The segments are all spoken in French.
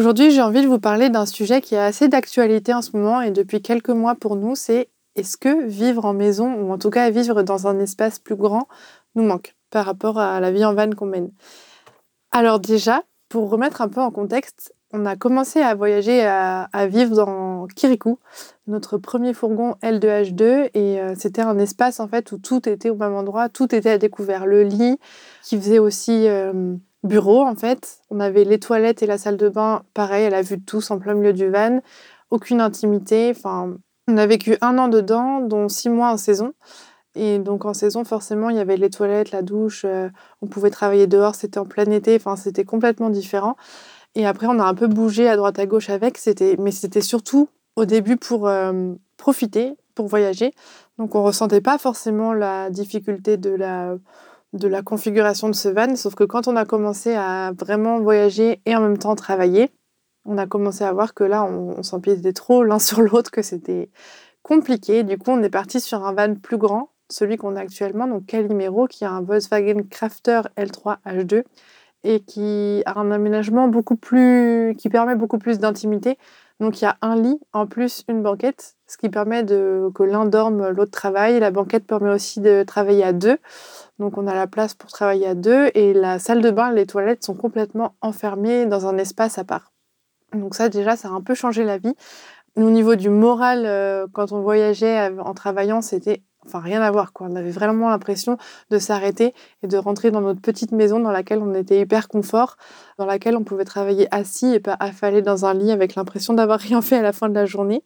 Aujourd'hui, j'ai envie de vous parler d'un sujet qui est assez d'actualité en ce moment et depuis quelques mois pour nous, c'est est-ce que vivre en maison ou en tout cas vivre dans un espace plus grand nous manque par rapport à la vie en van qu'on mène? Alors déjà, pour remettre un peu en contexte, on a commencé à voyager, à, vivre dans Kirikou, notre premier fourgon L2H2, et euh, c'était un espace en fait où tout était au même endroit, tout était à découvert. Le lit, qui faisait aussi euh, bureau en fait. On avait les toilettes et la salle de bain, pareil, à la vue de tous en plein milieu du van. Aucune intimité. Enfin, on a vécu un an dedans, dont six mois en saison. Et donc en saison, forcément, il y avait les toilettes, la douche, euh, on pouvait travailler dehors, c'était en plein été, enfin c'était complètement différent. Et après, on a un peu bougé à droite à gauche avec, c'était, mais c'était surtout au début pour euh, profiter, pour voyager. Donc on ressentait pas forcément la difficulté de la de la configuration de ce van, sauf que quand on a commencé à vraiment voyager et en même temps travailler, on a commencé à voir que là, on, on s'empiétait trop l'un sur l'autre, que c'était compliqué. Du coup, on est parti sur un van plus grand, celui qu'on a actuellement, donc Calimero, qui a un Volkswagen Crafter L3 H2 et qui a un aménagement beaucoup plus, qui permet beaucoup plus d'intimité. Donc il y a un lit, en plus une banquette, ce qui permet de, que l'un dorme, l'autre travaille. La banquette permet aussi de travailler à deux. Donc on a la place pour travailler à deux et la salle de bain, les toilettes sont complètement enfermées dans un espace à part. Donc ça déjà, ça a un peu changé la vie. Au niveau du moral, euh, quand on voyageait en travaillant, c'était enfin rien à voir quoi. On avait vraiment l'impression de s'arrêter et de rentrer dans notre petite maison dans laquelle on était hyper confort, dans laquelle on pouvait travailler assis et pas affalé dans un lit avec l'impression d'avoir rien fait à la fin de la journée.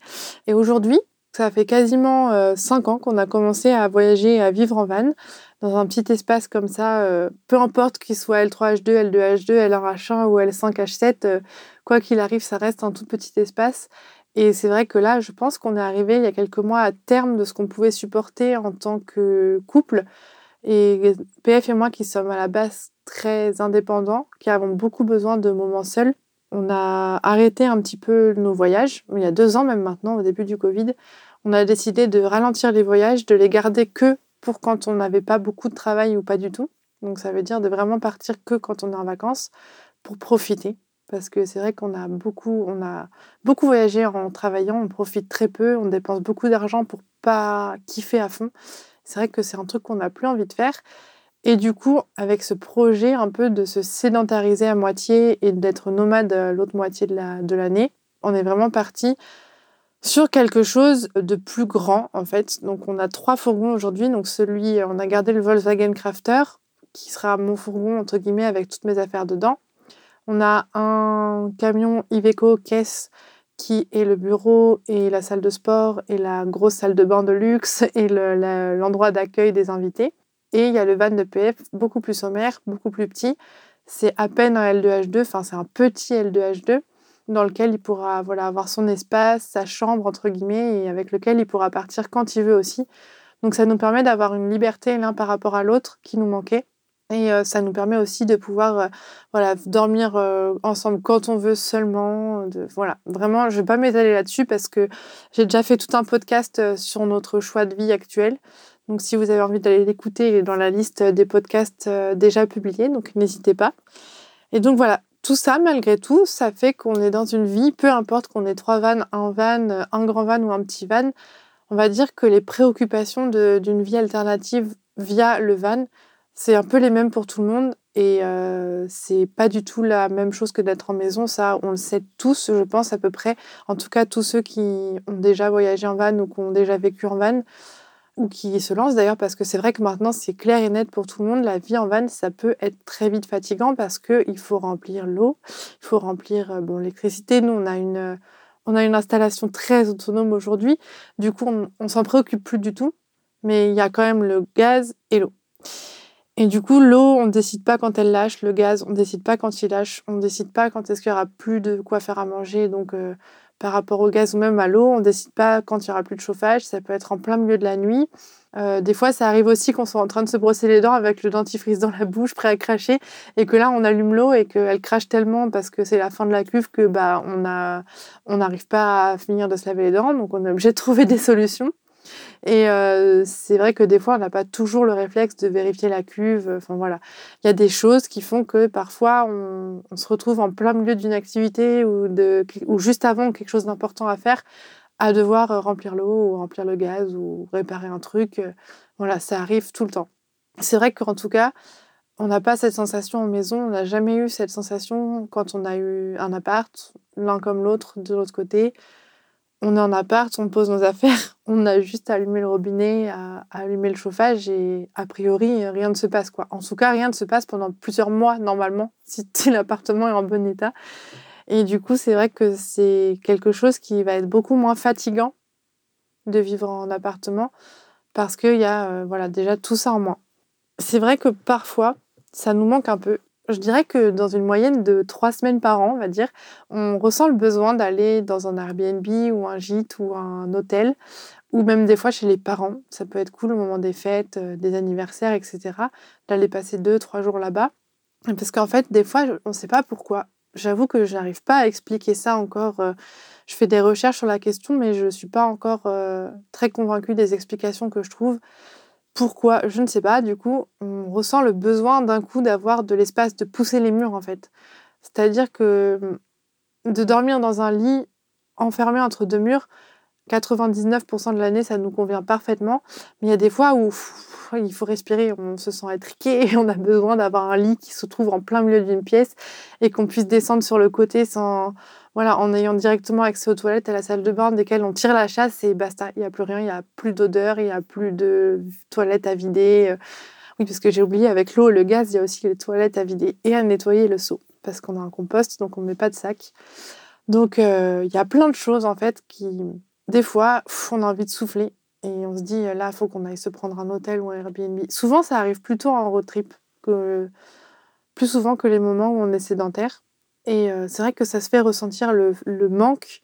Et aujourd'hui, ça fait quasiment euh, cinq ans qu'on a commencé à voyager et à vivre en van dans un petit espace comme ça, euh, peu importe qu'il soit L3H2, L2H2, L1H1 ou L5H7, euh, quoi qu'il arrive, ça reste un tout petit espace. Et c'est vrai que là, je pense qu'on est arrivé il y a quelques mois à terme de ce qu'on pouvait supporter en tant que couple. Et PF et moi, qui sommes à la base très indépendants, qui avons beaucoup besoin de moments seuls, on a arrêté un petit peu nos voyages, il y a deux ans même maintenant, au début du Covid. On a décidé de ralentir les voyages, de les garder que pour quand on n'avait pas beaucoup de travail ou pas du tout. Donc ça veut dire de vraiment partir que quand on est en vacances pour profiter. Parce que c'est vrai qu'on a beaucoup, on a beaucoup voyagé en travaillant, on profite très peu, on dépense beaucoup d'argent pour pas kiffer à fond. C'est vrai que c'est un truc qu'on n'a plus envie de faire. Et du coup, avec ce projet un peu de se sédentariser à moitié et d'être nomade l'autre moitié de l'année, on est vraiment parti sur quelque chose de plus grand en fait. Donc on a trois fourgons aujourd'hui. Donc celui, on a gardé le Volkswagen Crafter qui sera mon fourgon entre guillemets avec toutes mes affaires dedans. On a un camion Iveco caisse qui est le bureau et la salle de sport et la grosse salle de bain de luxe et l'endroit d'accueil des invités. Et il y a le van de PF beaucoup plus sommaire, beaucoup plus petit. C'est à peine un L2H2, enfin c'est un petit L2H2 dans lequel il pourra voilà, avoir son espace, sa chambre, entre guillemets, et avec lequel il pourra partir quand il veut aussi. Donc ça nous permet d'avoir une liberté l'un par rapport à l'autre qui nous manquait. Et euh, ça nous permet aussi de pouvoir euh, voilà, dormir euh, ensemble quand on veut seulement. De, voilà, vraiment, je ne vais pas m'étaler là-dessus parce que j'ai déjà fait tout un podcast sur notre choix de vie actuel. Donc si vous avez envie d'aller l'écouter, il est dans la liste des podcasts déjà publiés, donc n'hésitez pas. Et donc voilà, tout ça, malgré tout, ça fait qu'on est dans une vie, peu importe qu'on ait trois vannes, un van, un grand van ou un petit van, on va dire que les préoccupations d'une vie alternative via le van, c'est un peu les mêmes pour tout le monde et euh, c'est pas du tout la même chose que d'être en maison. Ça, on le sait tous, je pense à peu près. En tout cas, tous ceux qui ont déjà voyagé en van ou qui ont déjà vécu en van ou qui se lancent d'ailleurs, parce que c'est vrai que maintenant c'est clair et net pour tout le monde, la vie en van, ça peut être très vite fatigant parce qu'il faut remplir l'eau, il faut remplir euh, bon, l'électricité. Nous, on a une, on a une installation très autonome aujourd'hui, du coup, on, on s'en préoccupe plus du tout, mais il y a quand même le gaz et l'eau. Et du coup, l'eau, on ne décide pas quand elle lâche, le gaz, on ne décide pas quand il lâche, on ne décide pas quand est-ce qu'il y aura plus de quoi faire à manger. Donc, euh, par rapport au gaz ou même à l'eau, on ne décide pas quand il y aura plus de chauffage. Ça peut être en plein milieu de la nuit. Euh, des fois, ça arrive aussi qu'on soit en train de se brosser les dents avec le dentifrice dans la bouche, prêt à cracher, et que là, on allume l'eau et qu'elle crache tellement parce que c'est la fin de la cuve que bah on n'arrive pas à finir de se laver les dents. Donc, on est obligé de trouver des solutions. Et euh, c'est vrai que des fois, on n'a pas toujours le réflexe de vérifier la cuve. Enfin voilà, il y a des choses qui font que parfois, on, se retrouve en plein milieu d'une activité ou, de, ou juste avant quelque chose d'important à faire, à devoir euh, remplir l'eau ou remplir le gaz ou réparer un truc. Voilà, ça arrive tout le temps. C'est vrai qu'en tout cas, on n'a pas cette sensation en maison, on n'a jamais eu cette sensation quand on a eu un appart, l'un comme l'autre, de l'autre côté on est en appart, on pose nos affaires, on a juste à allumer le robinet, à, allumer le chauffage et a priori rien ne se passe quoi. En tout cas, rien ne se passe pendant plusieurs mois normalement si, l'appartement est en bon état. Et du coup, c'est vrai que c'est quelque chose qui va être beaucoup moins fatigant de vivre en appartement parce qu'il y a euh, voilà déjà tout ça en moins. C'est vrai que parfois ça nous manque un peu je dirais que dans une moyenne de trois semaines par an, on va dire, on ressent le besoin d'aller dans un Airbnb ou un gîte ou un hôtel, ou même des fois chez les parents. Ça peut être cool au moment des fêtes, euh, des anniversaires, etc. D'aller passer deux, trois jours là-bas. Parce qu'en fait, des fois, on ne sait pas pourquoi. J'avoue que je n'arrive pas à expliquer ça encore. Euh, je fais des recherches sur la question, mais je ne suis pas encore euh, très convaincue des explications que je trouve. Pourquoi Je ne sais pas. Du coup, on ressent le besoin d'un coup d'avoir de l'espace, de pousser les murs en fait. C'est-à-dire que de dormir dans un lit enfermé entre deux murs, 99% de l'année, ça nous convient parfaitement. Mais il y a des fois où il faut respirer, on se sent étriqué et on a besoin d'avoir un lit qui se trouve en plein milieu d'une pièce et qu'on puisse descendre sur le côté sans, voilà, en ayant directement accès aux toilettes, à la salle de bain, desquelles on tire la chasse et basta, il n'y a plus rien, il n'y a plus d'odeur, il n'y a plus de toilettes à vider. Euh, oui, parce que j'ai oublié, avec l'eau le gaz, il y a aussi les toilettes à vider et à nettoyer le seau, parce qu'on a un compost, donc on ne met pas de sac. Donc, euh, il y a plein de choses, en fait, qui, des fois, on a envie de souffler et on se dit, là, il faut qu'on aille se prendre un hôtel ou un Airbnb. Souvent, ça arrive plutôt en road trip, que, plus souvent que les moments où on est sédentaire. Et euh, c'est vrai que ça se fait ressentir le, manque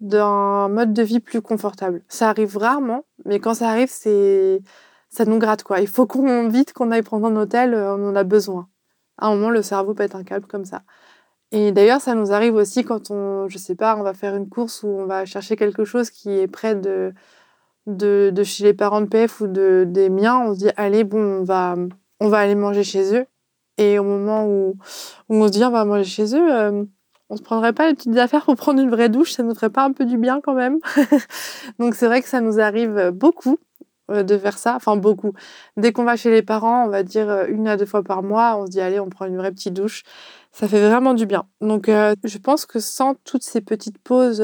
d'un mode de vie plus confortable. Ça arrive rarement, mais quand ça arrive, c'est ça nous gratte quoi. Il faut qu'on vite qu'on aille prendre un hôtel, euh, on en a besoin. À un moment, le cerveau pète un câble comme ça. Et d'ailleurs, ça nous arrive aussi quand on, je sais pas, on va faire une course ou on va chercher quelque chose qui est près de, de, de chez les parents de PF ou de, des miens. On se dit, allez, bon, on va, on va aller manger chez eux. Et au moment où, on se dit on va manger chez eux, euh, on se prendrait pas les petites affaires pour prendre une vraie douche, ça nous ferait pas un peu du bien quand même. Donc c'est vrai que ça nous arrive beaucoup euh, de faire ça, enfin beaucoup. Dès qu'on va chez les parents, on va dire euh, une à deux fois par mois, on se dit allez, on prend une vraie petite douche. Ça fait vraiment du bien. Donc je pense que sans toutes ces petites pauses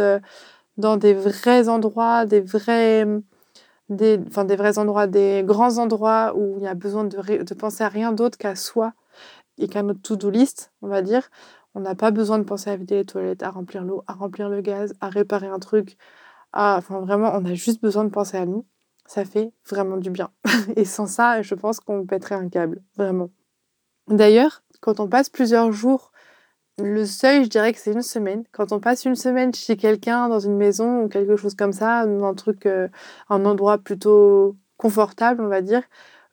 dans des vrais endroits, des vrais des, enfin, des vrais endroits, des grands endroits où il y a besoin de penser à rien d'autre qu'à soi et qu'à notre to-do list, on va dire. On n'a pas besoin de penser à vider les toilettes, à remplir l'eau, à remplir le gaz, à réparer un truc. Enfin, vraiment, on a juste besoin de penser à nous. Ça fait vraiment du bien. et sans ça, je pense qu'on pèterait un câble, vraiment. D'ailleurs, quand on passe plusieurs jours, le seuil, je dirais que c'est une semaine. Quand on passe une semaine chez quelqu'un, dans une maison ou quelque chose comme ça, un truc, euh, un endroit plutôt confortable, on va dire,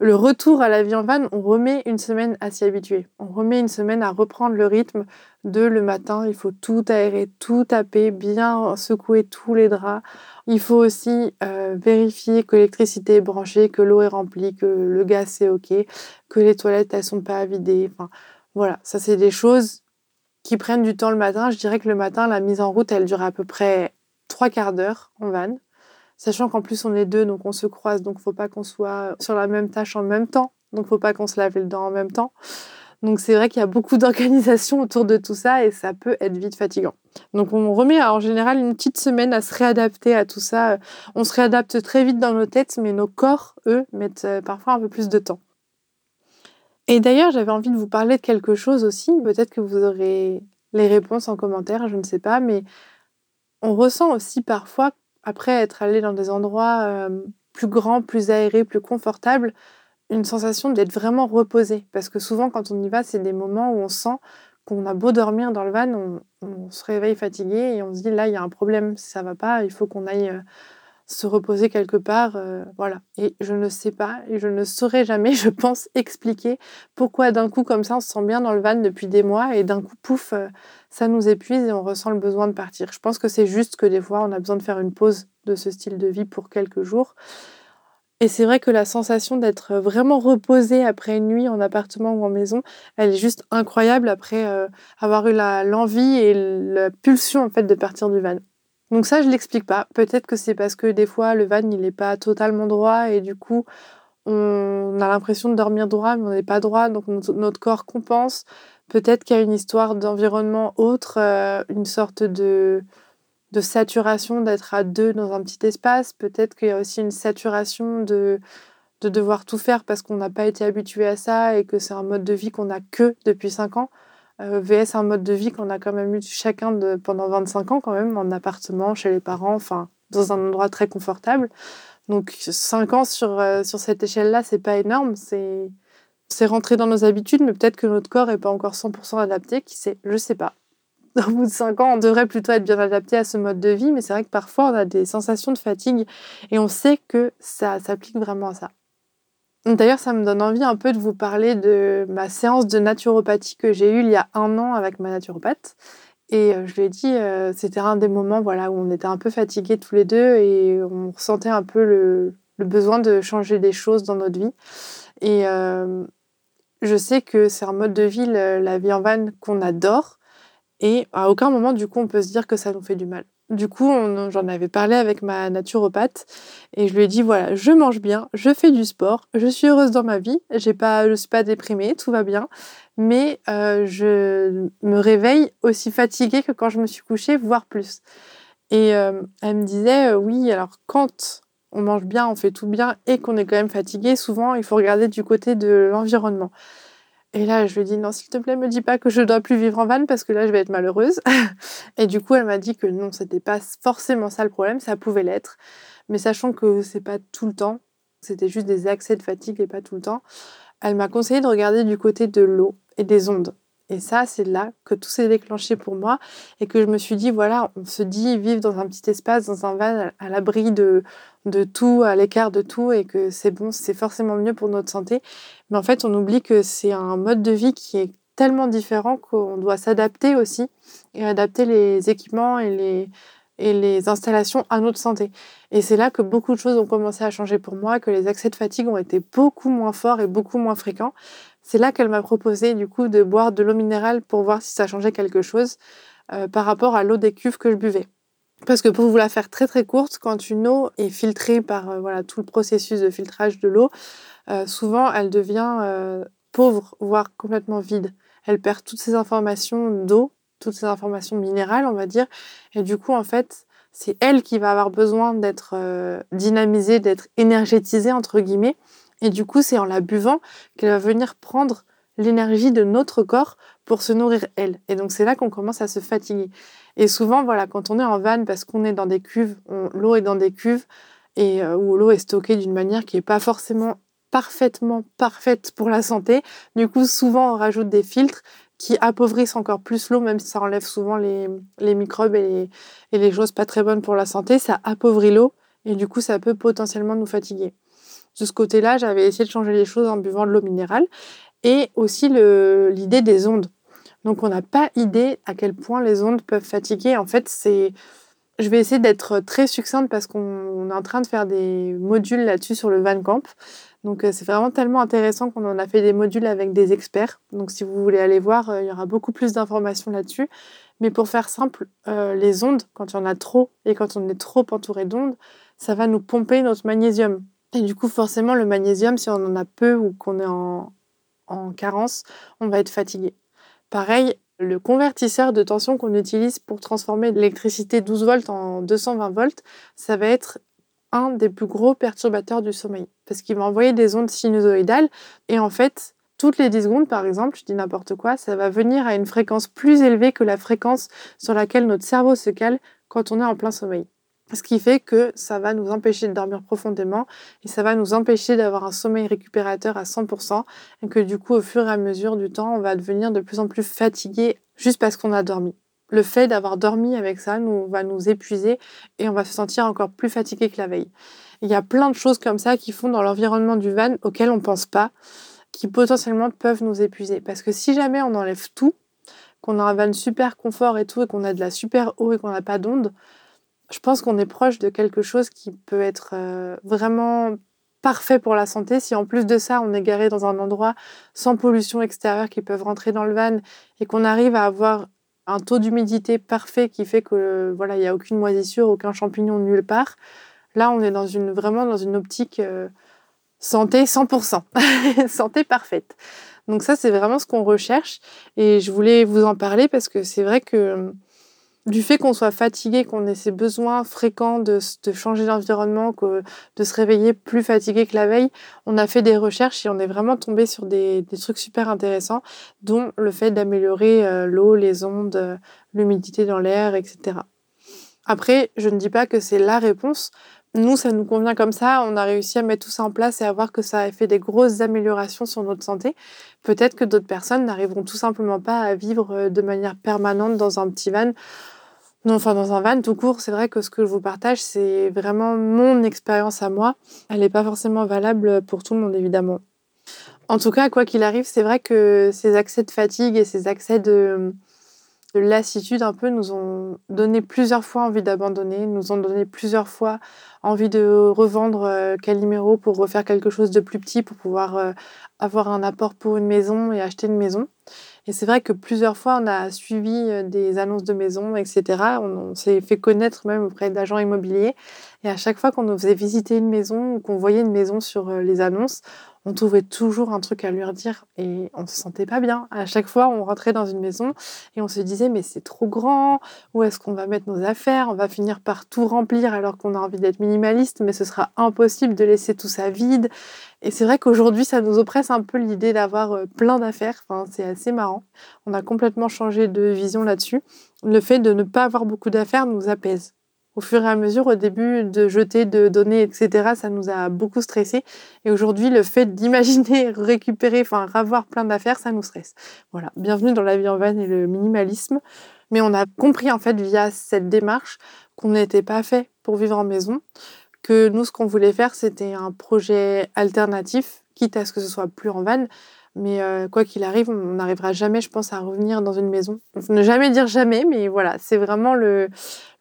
le retour à la vie en van, on remet une semaine à s'y habituer. On remet une semaine à reprendre le rythme de le matin, il faut tout aérer, tout taper, bien secouer tous les draps. Il faut aussi euh, vérifier que l'électricité est branchée, que l'eau est remplie, que le gaz est OK, que les toilettes elles sont pas à vider. Enfin, voilà, ça c'est des choses qui prennent du temps le matin. Je dirais que le matin, la mise en route, elle dure à peu près trois quarts d'heure en van. Sachant qu'en plus on est deux, donc on se croise, donc faut pas qu'on soit sur la même tâche en même temps, donc faut pas qu'on se lave les dents en même temps. Donc c'est vrai qu'il y a beaucoup d'organisation autour de tout ça et ça peut être vite fatigant. Donc on remet en général une petite semaine à se réadapter à tout ça. On se réadapte très vite dans nos têtes, mais nos corps, eux, mettent euh, parfois un peu plus de temps. Et d'ailleurs, j'avais envie de vous parler de quelque chose aussi. Peut-être que vous aurez les réponses en commentaire, je ne sais pas, mais on ressent aussi parfois après être allé dans des endroits plus grands, plus aérés, plus confortables, une sensation d'être vraiment reposé. Parce que souvent, quand on y va, c'est des moments où on sent qu'on a beau dormir dans le van, on, se réveille fatigué et on se dit là, il y a un problème, ça va pas, il faut qu'on aille euh, se reposer quelque part. Euh, voilà. Et je ne sais pas, et je ne saurais jamais, je pense, expliquer pourquoi d'un coup, comme ça, on se sent bien dans le van depuis des mois et d'un coup, pouf, euh, ça nous épuise et on ressent le besoin de partir. Je pense que c'est juste que des fois, on a besoin de faire une pause de ce style de vie pour quelques jours. Et c'est vrai que la sensation d'être vraiment reposé après une nuit en appartement ou en maison, elle est juste incroyable après euh, avoir eu l'envie et la pulsion en fait de partir du van. Donc ça, je l'explique pas. Peut-être que c'est parce que des fois le van il n'est pas totalement droit et du coup on a l'impression de dormir droit mais on n'est pas droit, donc notre, corps compense. Peut-être qu'il y a une histoire d'environnement autre, euh, une sorte de saturation d'être à deux dans un petit espace. Peut-être qu'il y a aussi une saturation de, de devoir tout faire parce qu'on n'a pas été habitué à ça et que c'est un mode de vie qu'on a que depuis 5 ans. Euh, VS un mode de vie qu'on a quand même eu chacun pendant 25 ans quand même, en appartement, chez les parents, enfin dans un endroit très confortable. Donc 5 ans sur, euh, sur cette échelle-là, c'est pas énorme, c'est c'est rentré dans nos habitudes, mais peut-être que notre corps n'est pas encore 100% adapté, qui sait, je sais pas au bout de 5 ans, on devrait plutôt être bien adapté à ce mode de vie, mais c'est vrai que parfois on a des sensations de fatigue et on sait que ça s'applique vraiment à ça. D'ailleurs, ça me donne envie un peu de vous parler de ma séance de naturopathie que j'ai eue il y a un an avec ma naturopathe. Et euh, je lui ai dit, euh, c'était un des moments où on était un peu fatigués tous les deux et on ressentait un peu le, besoin de changer des choses dans notre vie. Et euh, je sais que c'est un mode de vie, la vie en van, qu'on adore. Et à aucun moment, du coup, on peut se dire que ça nous fait du mal. Du coup, j'en avais parlé avec ma naturopathe et je lui ai dit voilà, je mange bien, je fais du sport, je suis heureuse dans ma vie, pas, je suis pas déprimée, tout va bien, mais euh, je me réveille aussi fatiguée que quand je me suis couchée, voire plus. Et euh, elle me disait euh, oui, alors quand on mange bien, on fait tout bien et qu'on est quand même fatigué, souvent il faut regarder du côté de l'environnement. Et là, je lui ai dit non, s'il te plaît, me dis pas que je dois plus vivre en van parce que là, je vais être malheureuse. et du coup, elle m'a dit que non, c'était pas forcément ça le problème, ça pouvait l'être. Mais sachant que c'est pas tout le temps, c'était juste des accès de fatigue et pas tout le temps, elle m'a conseillé de regarder du côté de l'eau et des ondes. Et ça, c'est là que tout s'est déclenché pour moi et que je me suis dit, voilà, on se dit vivre dans un petit espace, dans un van, à l'abri de, de tout, à l'écart de tout et que c'est bon, c'est forcément mieux pour notre santé. Mais en fait, on oublie que c'est un mode de vie qui est tellement différent qu'on doit s'adapter aussi et adapter les équipements et les, et les installations à notre santé. Et c'est là que beaucoup de choses ont commencé à changer pour moi, que les accès de fatigue ont été beaucoup moins forts et beaucoup moins fréquents. C'est là qu'elle m'a proposé du coup de boire de l'eau minérale pour voir si ça changeait quelque chose euh, par rapport à l'eau des cuves que je buvais. Parce que pour vous la faire très très courte, quand une eau est filtrée par euh, voilà, tout le processus de filtrage de l'eau, euh, souvent elle devient pauvre, voire complètement vide. Elle perd toutes ses informations d'eau, toutes ses informations minérales, on va dire. Et du coup, en fait, c'est elle qui va avoir besoin d'être dynamisée, d'être énergétisée, entre guillemets. Et du coup, c'est en la buvant qu'elle va venir prendre l'énergie de notre corps pour se nourrir elle. Et donc c'est là qu'on commence à se fatiguer. Et souvent, voilà, quand on est en van parce qu'on est dans des cuves, l'eau est dans des cuves et euh, où l'eau est stockée d'une manière qui n'est pas forcément parfaitement parfaite pour la santé. Du coup, souvent on rajoute des filtres qui appauvrissent encore plus l'eau, même si ça enlève souvent les, microbes et les, choses pas très bonnes pour la santé. Ça appauvrit l'eau et du coup, ça peut potentiellement nous fatiguer de ce côté-là, j'avais essayé de changer les choses en buvant de l'eau minérale et aussi l'idée des ondes. Donc on n'a pas idée à quel point les ondes peuvent fatiguer. En fait, c'est je vais essayer d'être très succincte parce qu'on est en train de faire des modules là-dessus sur le Van Camp. Donc euh, c'est vraiment tellement intéressant qu'on en a fait des modules avec des experts. Donc si vous voulez aller voir, euh, il y aura beaucoup plus d'informations là-dessus. Mais pour faire simple, euh, les ondes, quand il y en a trop et quand on est trop entouré d'ondes, ça va nous pomper notre magnésium. Et du coup, forcément, le magnésium, si on en a peu ou qu'on est en, carence, on va être fatigué. Pareil, le convertisseur de tension qu'on utilise pour transformer l'électricité 12 volts en 220 volts, ça va être un des plus gros perturbateurs du sommeil. Parce qu'il va envoyer des ondes sinusoïdales et en fait, toutes les 10 secondes, par exemple, je dis n'importe quoi, ça va venir à une fréquence plus élevée que la fréquence sur laquelle notre cerveau se cale quand on est en plein sommeil. Ce qui fait que ça va nous empêcher de dormir profondément et ça va nous empêcher d'avoir un sommeil récupérateur à 100% et que du coup, au fur et à mesure du temps, on va devenir de plus en plus fatigué juste parce qu'on a dormi. Le fait d'avoir dormi avec ça nous, va nous épuiser et on va se sentir encore plus fatigué que la veille. Il y a plein de choses comme ça qui font dans l'environnement du van auxquelles on pense pas, qui potentiellement peuvent nous épuiser. Parce que si jamais on enlève tout, qu'on a un van super confort et tout, et qu'on a de la super eau et qu'on n'a pas d'onde, je pense qu'on est proche de quelque chose qui peut être euh, vraiment parfait pour la santé. Si en plus de ça, on est garé dans un endroit sans pollution extérieure qui peuvent rentrer dans le van et qu'on arrive à avoir un taux d'humidité parfait qui fait que voilà, il n'y a aucune moisissure, aucun champignon nulle part. Là, on est dans une, vraiment dans une optique euh, santé 100%, santé parfaite. Donc ça, c'est vraiment ce qu'on recherche et je voulais vous en parler parce que c'est vrai que du fait qu'on soit fatigué, qu'on ait ces besoins fréquents de, changer d'environnement, de se réveiller plus fatigué que la veille, on a fait des recherches et on est vraiment tombé sur des, trucs super intéressants, dont le fait d'améliorer euh, l'eau, les ondes, euh, l'humidité dans l'air, etc. Après, je ne dis pas que c'est la réponse. Nous, ça nous convient comme ça. On a réussi à mettre tout ça en place et à voir que ça a fait des grosses améliorations sur notre santé. Peut-être que d'autres personnes n'arriveront tout simplement pas à vivre euh, de manière permanente dans un petit van non, enfin dans un van tout court, c'est vrai que ce que je vous partage, c'est vraiment mon expérience à moi. Elle n'est pas forcément valable pour tout le monde, évidemment. En tout cas, quoi qu'il arrive, c'est vrai que ces accès de fatigue et ces accès de, de lassitude un peu nous ont donné plusieurs fois envie d'abandonner, nous ont donné plusieurs fois envie de revendre euh, Calimero pour refaire quelque chose de plus petit, pour pouvoir euh, avoir un apport pour une maison et acheter une maison. Et c'est vrai que plusieurs fois, on a suivi euh, des annonces de maisons, etc. On, s'est fait connaître même auprès d'agents immobiliers. Et à chaque fois qu'on nous faisait visiter une maison ou qu'on voyait une maison sur les annonces, on trouvait toujours un truc à lui redire et on se sentait pas bien. À chaque fois, on rentrait dans une maison et on se disait mais c'est trop grand, où est-ce qu'on va mettre nos affaires? On va finir par tout remplir alors qu'on a envie d'être minimaliste, mais ce sera impossible de laisser tout ça vide. Et c'est vrai qu'aujourd'hui, ça nous oppresse un peu l'idée d'avoir euh, plein d'affaires. Enfin, c'est assez marrant. On a complètement changé de vision là-dessus. Le fait de ne pas avoir beaucoup d'affaires nous apaise au fur et à mesure, au début, de jeter, de donner, etc., ça nous a beaucoup stressé. Et aujourd'hui, le fait d'imaginer récupérer, enfin, avoir plein d'affaires, ça nous stresse. Voilà. Bienvenue dans la vie en van et le minimalisme. Mais on a compris, en fait, via cette démarche, qu'on n'était pas fait pour vivre en maison. Que nous, ce qu'on voulait faire, c'était un projet alternatif, quitte à ce que ce soit plus en van, mais euh, quoi qu'il arrive, on n'arrivera jamais, je pense, à revenir dans une maison. Ne jamais dire jamais, mais voilà, c'est vraiment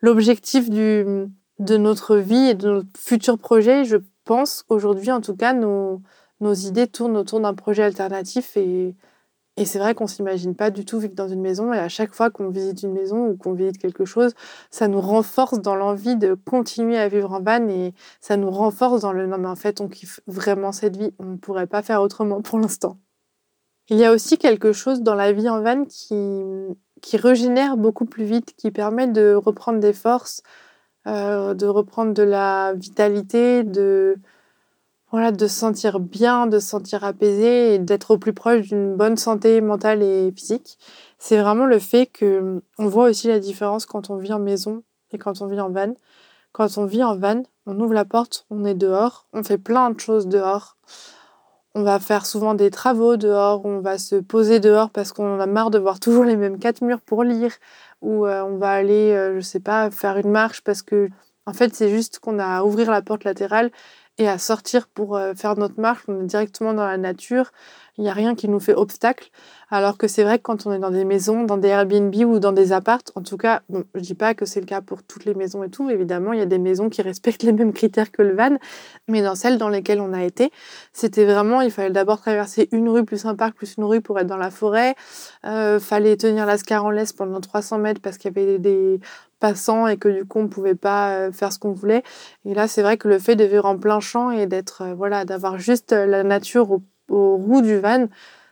l'objectif de notre vie et de notre futur projet. Je pense aujourd'hui, en tout cas, nos, idées tournent autour d'un projet alternatif et, et c'est vrai qu'on s'imagine pas du tout vivre dans une maison. Et à chaque fois qu'on visite une maison ou qu'on visite quelque chose, ça nous renforce dans l'envie de continuer à vivre en van et ça nous renforce dans le non, mais en fait, on kiffe vraiment cette vie. On ne pourrait pas faire autrement pour l'instant. Il y a aussi quelque chose dans la vie en van qui, qui régénère beaucoup plus vite, qui permet de reprendre des forces, euh, de reprendre de la vitalité, de, voilà, de se sentir bien, de se sentir apaisé et d'être au plus proche d'une bonne santé mentale et physique. C'est vraiment le fait que on voit aussi la différence quand on vit en maison et quand on vit en van. Quand on vit en van, on ouvre la porte, on est dehors, on fait plein de choses dehors. On va faire souvent des travaux dehors, on va se poser dehors parce qu'on en a marre de voir toujours les mêmes quatre murs pour lire, ou euh, on va aller, euh, je sais pas, faire une marche parce que, en fait, c'est juste qu'on a à ouvrir la porte latérale et à sortir pour euh, faire notre marche. On est directement dans la nature. Il n'y a rien qui nous fait obstacle. Alors que c'est vrai que quand on est dans des maisons, dans des Airbnb ou dans des appartes, en tout cas, je dis pas que c'est le cas pour toutes les maisons et tout. Évidemment, il y a des maisons qui respectent les mêmes critères que le van. Mais dans celles dans lesquelles on a été, c'était vraiment, il fallait d'abord traverser une rue plus un parc plus une rue pour être dans la forêt. Euh, fallait tenir l'ascar en laisse pendant 300 mètres parce qu'il y avait des passants et que du coup on pouvait pas euh, faire ce qu'on voulait. Et là, c'est vrai que le fait de vivre en plein champ et d'être, euh, voilà, d'avoir juste la nature au aux roues du van,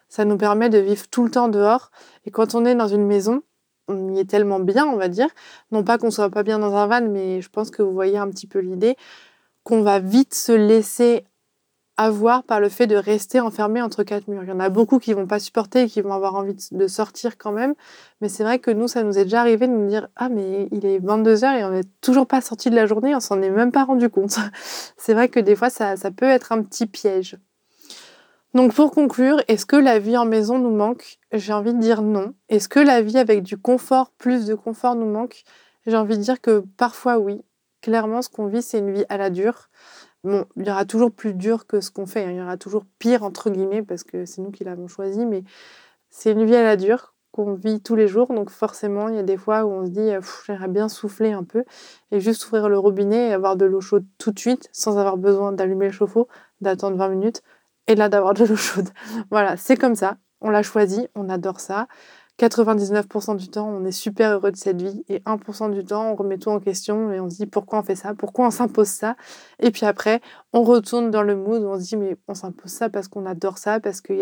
ça nous permet de vivre tout le temps dehors. Et quand on est dans une maison, on y est tellement bien, on va dire. Non pas qu'on soit pas bien dans un van, mais je pense que vous voyez un petit peu l'idée qu'on va vite se laisser avoir par le fait de rester enfermé entre quatre murs. Il y en a beaucoup qui vont pas supporter et qui vont avoir envie de sortir quand même. Mais c'est vrai que nous, ça nous est déjà arrivé de nous dire Ah, mais il est 22h et on n'est toujours pas sorti de la journée, on s'en est même pas rendu compte. c'est vrai que des fois, ça, ça peut être un petit piège. Donc pour conclure, est-ce que la vie en maison nous manque? J'ai envie de dire non. Est-ce que la vie avec du confort, plus de confort nous manque? J'ai envie de dire que parfois oui. Clairement, ce qu'on vit, c'est une vie à la dure. Bon, il y aura toujours plus dur que ce qu'on fait, hein. il y aura toujours pire, entre guillemets, parce que c'est nous qui l'avons choisi, mais c'est une vie à la dure qu'on vit tous les jours, donc forcément, il y a des fois où on se dit, j'aimerais bien souffler un peu, et juste ouvrir le robinet et avoir de l'eau chaude tout de suite, sans avoir besoin d'allumer le chauffe-eau, d'attendre 20 minutes, et là d'avoir de l'eau chaude. Voilà, c'est comme ça, on l'a choisi, on adore ça. 99% du temps, on est super heureux de cette vie et 1% du temps, on remet tout en question et on se dit pourquoi on fait ça, pourquoi on s'impose ça. Et puis après, on retourne dans le mood on se dit mais on s'impose ça parce qu'on adore ça, parce que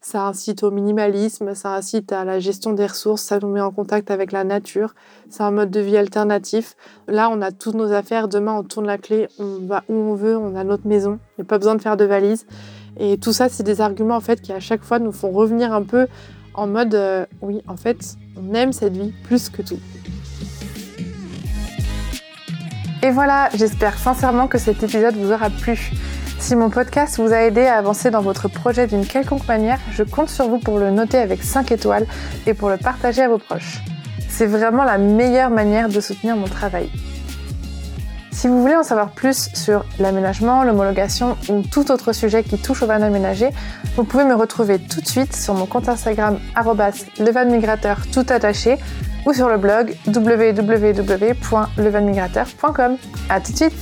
ça incite au minimalisme, ça incite à la gestion des ressources, ça nous met en contact avec la nature, c'est un mode de vie alternatif. Là, on a toutes nos affaires, demain on tourne la clé, on va où on veut, on a notre maison, il n'y a pas besoin de faire de valise. Et tout ça, c'est des arguments en fait qui à chaque fois nous font revenir un peu en mode euh, oui, en fait, on aime cette vie plus que tout. Et voilà, j'espère sincèrement que cet épisode vous aura plu. Si mon podcast vous a aidé à avancer dans votre projet d'une quelconque manière, je compte sur vous pour le noter avec 5 étoiles et pour le partager à vos proches. C'est vraiment la meilleure manière de soutenir mon travail. Si vous voulez en savoir plus sur l'aménagement, l'homologation ou tout autre sujet qui touche au van aménagé, vous pouvez me retrouver tout de suite sur mon compte Instagram levanmigrateur tout attaché ou sur le blog www.levanmigrateur.com. À tout de suite